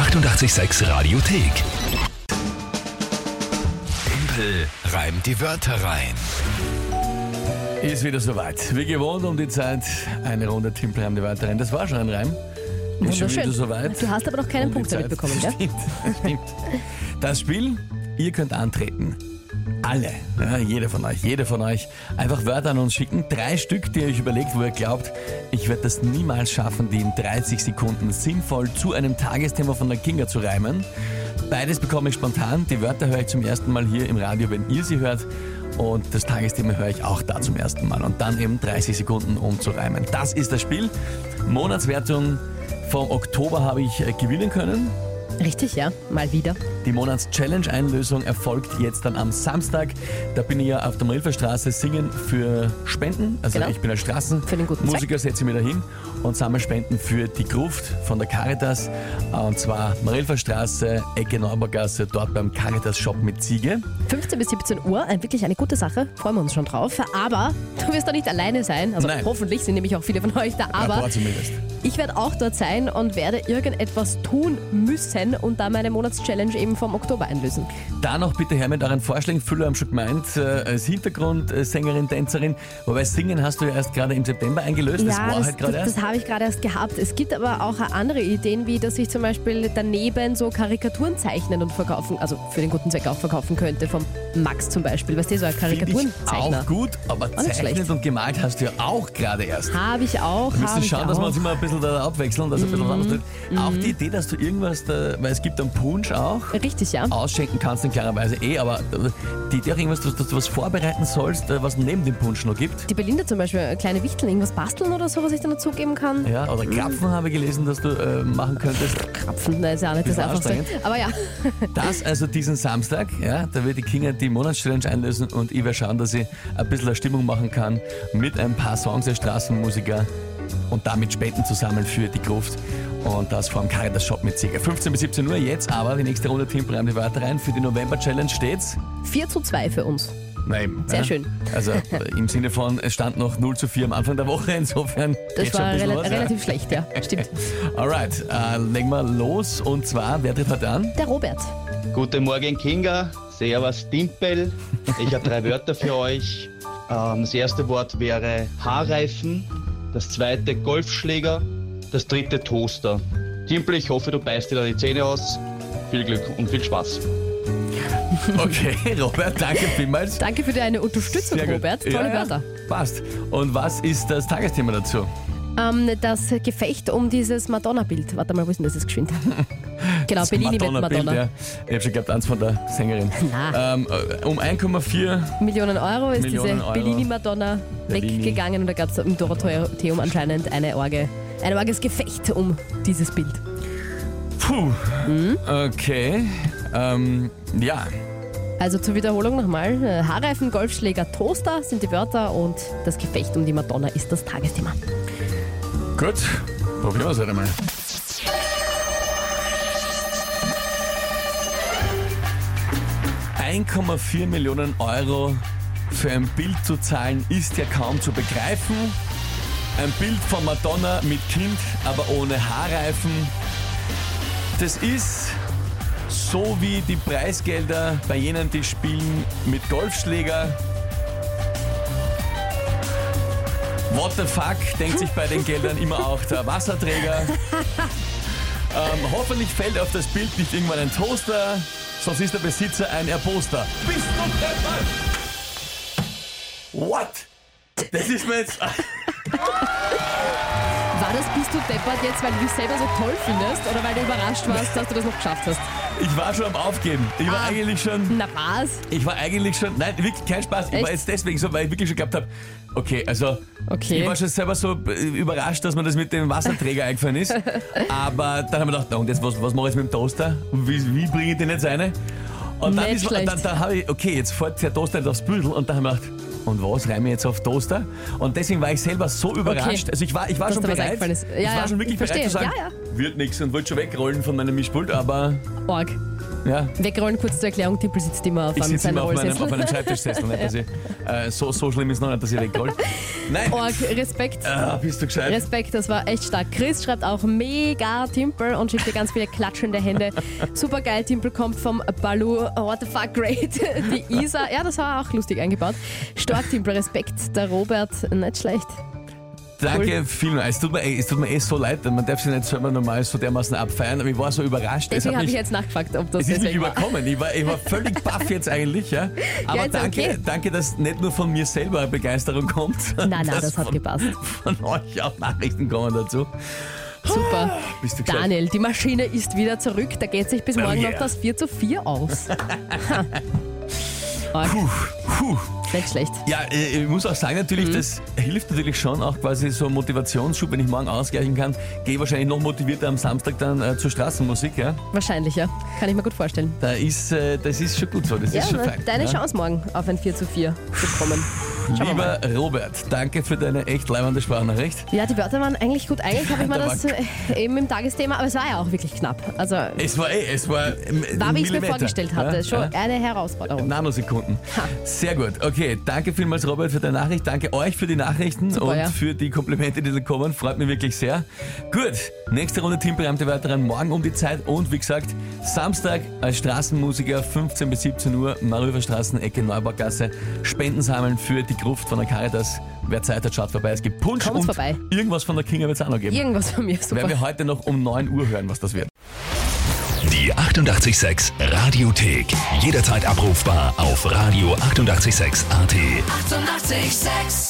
886 Radiothek. Tempel reimt die Wörter rein. Ist wieder soweit. Wie gewohnt um die Zeit eine Runde Timpelreim die weiteren. Das war schon ein Reim. Ist schon wieder Wunderschön. soweit. Du hast aber noch keinen Um Punkt damit bekommen, gell? Stimmt, stimmt. Das Spiel, ihr könnt antreten. Alle, ja, jeder von euch, jeder von euch, einfach Wörter an uns schicken. Drei Stück, die ihr euch überlegt, wo ihr glaubt, ich werde das niemals schaffen, die in 30 Sekunden sinnvoll zu einem Tagesthema von der Kinga zu reimen. Beides bekomme ich spontan. Die Wörter höre ich zum ersten Mal hier im Radio, wenn ihr sie hört. Und das Tagesthema höre ich auch da zum ersten Mal. Und dann eben 30 Sekunden, um zu reimen. Das ist das Spiel. Monatswertung vom Oktober habe ich äh, gewinnen können. Richtig, ja. Mal wieder. Die Monats-Challenge-Einlösung erfolgt jetzt dann am Samstag. Da bin ich ja auf der Marilferstraße singen für Spenden. Also Genau. ich bin als Straßenmusiker, setze mich da hin und sammle Spenden für die Gruft von der Caritas. Und zwar Marilferstraße, Ecke Neubaugasse, dort beim Caritas-Shop mit Ziege. 15 bis 17 Uhr, wirklich eine gute Sache. Freuen wir uns schon drauf. Aber du wirst da nicht alleine sein. Also Nein. hoffentlich sind nämlich auch viele von euch da. Aber paar zumindest. Ich werde auch dort sein und werde irgendetwas tun müssen und da meine Monatschallenge eben vom Oktober einlösen. Da noch bitte her mit euren Vorschlägen. Viele haben schon gemeint, äh, als Hintergrundsängerin, Tänzerin. Wobei Singen hast du ja erst gerade im September eingelöst. das war das, halt gerade erst. das habe ich gerade erst gehabt. Es gibt aber auch andere Ideen, wie dass ich zum Beispiel daneben so Karikaturen zeichnen und verkaufen, also für den guten Zweck auch verkaufen könnte, vom Max zum Beispiel. Weißt du, so ein Karikaturenzeichner. auch gut, aber nicht zeichnet und gemalt hast du ja auch gerade erst. Habe ich auch. Wir müssen schauen, dass wir uns immer ein bisschen da abwechseln, dass ein bisschen was anderes drin. Auch die Idee, dass du irgendwas, da, weil es gibt einen Punsch auch, Richtig, ja. ausschenken kannst du klarerweise eh, aber die Idee auch irgendwas, dass, du was vorbereiten sollst, äh, was neben dem Punsch noch gibt. Die Belinda zum Beispiel, äh, kleine Wichteln, irgendwas basteln oder so, was ich dann dazugeben kann. Ja, oder Krapfen habe ich gelesen, dass du äh, machen könntest. Krapfen, das ist ja auch nicht das Bisschen Einfachste. Aber ja, Das also diesen Samstag, ja, da wird die Kinga die Monatschallenge einlösen und ich werde schauen, dass ich ein bisschen Stimmung machen kann mit ein paar Songs der Straßenmusiker und damit Spenden zusammen für die Gruft. Und das vor dem Caritas Shop mit Sieger. 15 bis 17 Uhr jetzt, aber die nächste Runde Timpel die Wörter rein. Für die November Challenge steht's. 4 zu 2 für uns. Nein. Sehr ja. schön. Also im Sinne von, es stand noch 0 zu 4 am Anfang der Woche, insofern Das geht schon war rela was, relativ schlecht, ja. Stimmt. Ja. Alright, äh, legen wir los und zwar, wer tritt heute an? Der Robert. Guten Morgen, Kinga. Servus, Dimpel. Ich habe drei Wörter für euch. Ähm, das erste Wort wäre Haarreifen, das zweite Golfschläger, das dritte Toaster. Dimpel, ich hoffe, du beißt dir da die Zähne aus. Viel Glück und viel Spaß. Okay, Robert, danke vielmals. Danke für deine Unterstützung, Sehr gut. Robert. Tolle Ja, ja. Wörter. Passt. Und was ist das Tagesthema dazu? Ähm, das Gefecht um dieses Madonna-Bild. Warte mal, wo ist denn das jetzt geschwind? genau, Bellini mit Madonna-Bild, Madonna. Ja. Ich habe schon gehabt, eins von der Sängerin. Ähm, äh, um 1,4 Millionen Euro ist Millionen diese Euro. Bellini. weggegangen und da gab es im Dorotheum anscheinend eine Orge, ein orges Gefecht um dieses Bild. Puh. Okay. Ähm, ja. Also zur Wiederholung nochmal. äh, Haarreifen, Golfschläger, Toaster sind die Wörter und das Gefecht um die Madonna ist das Tagesthema. Gut. Probieren wir es halt einmal. ...1,4 Millionen Euro für ein Bild zu zahlen, ist ja kaum zu begreifen. Ein Bild von Madonna mit Kind, aber ohne Haarreifen. Das ist so wie die Preisgelder bei jenen, die spielen mit Golfschläger. What the fuck, denkt sich bei den Geldern immer auch der Wasserträger. Ähm, hoffentlich fällt auf das Bild nicht irgendwann ein Toaster, sonst ist der Besitzer ein Erposter. Bist du deppert? What? Das ist mir jetzt... War das Bist du deppert jetzt, weil du dich selber so toll findest oder weil du überrascht warst, dass du das noch geschafft hast? Ich war schon am Aufgeben. Ich war Ah. eigentlich schon... Na was? Ich war eigentlich schon... Nein, wirklich kein Spaß. Ich war jetzt deswegen so, weil ich wirklich schon gehabt habe, okay, also... Okay. Ich war schon selber so äh, überrascht, dass mir das mit dem Wasserträger eingefallen ist. Aber dann haben wir gedacht, na und jetzt, was, was mache ich jetzt mit dem Toaster? Wie, wie bringe ich den jetzt rein? Und dann, ist, dann, dann habe ich, okay, jetzt fällt der Toaster nicht aufs Büdel. Und dann habe ich gedacht, und was reime ich jetzt auf Toaster? Und deswegen war ich selber so überrascht. Also ich war, ich war Dass schon bereit. Ja, ich ja, war schon wirklich ich bereit zu sagen, Ja, wird nichts und wollte schon wegrollen von meinem Mischpult, aber Org. Ja, Wegrollen, kurz zur Erklärung, Tippel sitzt immer auf ich einem sitze seinem immer auf meinem, auf meinem Schreibtischsessel. Nicht, dass ich, äh, so, so schlimm ist noch nicht, dass ich wegroll. Nein, Org, Respekt. ah, bist du gescheit? Respekt, das war echt stark. Chris schreibt auch mega Timpel und schickt dir ganz viele klatschende Hände. Super geil, Timpel kommt vom Balu. What the fuck, great. Die Isa, ja, das war auch lustig eingebaut. Stark, Timpel, Respekt. Der Robert, nicht schlecht. Danke vielmals. Es tut, mir, eh- es tut mir eh so leid, man darf sich nicht selber normal so dermaßen abfeiern, aber ich war so überrascht. Es Deswegen habe ich jetzt nachgefragt, ob das Es ist mich überkommen. Ich war, ich war völlig baff jetzt eigentlich, ja. Aber Ja, danke, okay. danke, dass nicht nur von mir selber Begeisterung kommt, Nein, nein, das hat von, gepasst. von euch auch Nachrichten kommen dazu. Super. Bist du gescheit? Daniel, die Maschine ist wieder zurück. Da geht sich bis Oh morgen yeah. noch das 4 zu 4 aus. Arg, Puh. Nicht schlecht. Ja, äh, ich muss auch sagen, natürlich, Mhm. das hilft natürlich schon auch quasi so Motivationsschub, wenn ich morgen ausgleichen kann, gehe ich wahrscheinlich noch motivierter am Samstag dann äh, zur Straßenmusik, ja. Wahrscheinlich, ja. Kann ich mir gut vorstellen. Da ist, äh, das ist schon gut so, das Ja, ist schon na, fein. deine ja. Chance morgen auf ein 4 zu 4 zu kommen. Lieber Robert, danke für deine echt leibende Sprachnachricht. Ja, die Wörter waren eigentlich gut. Eigentlich habe ich mir Da war- das äh, eben im Tagesthema, aber es war ja auch wirklich knapp. Also war, Es war eh, es war ähm, wie ich es mir vorgestellt hatte. Schon eine Herausforderung. Nanosekunden. Ha. Sehr gut. Okay, danke vielmals, Robert, für deine Nachricht. Danke euch für die Nachrichten Super, und ja. für die Komplimente, die da kommen. Freut mich wirklich sehr. Gut, nächste Runde Teamberamte weiteren morgen um die Zeit und wie gesagt, Samstag als Straßenmusiker 15 bis 17 Uhr, Marüfer Straßen, Ecke Neubaugasse, Spenden sammeln für die Gruft von der Caritas. Wer Zeit hat, schaut vorbei. Es gibt Punsch Kommt's und vorbei. irgendwas von der Kinga wird es auch noch geben. Irgendwas von mir, super. Werden wir heute noch um 9 Uhr hören, was das wird. Die 886 Radiothek. Jederzeit abrufbar auf radio886.at. 886! 886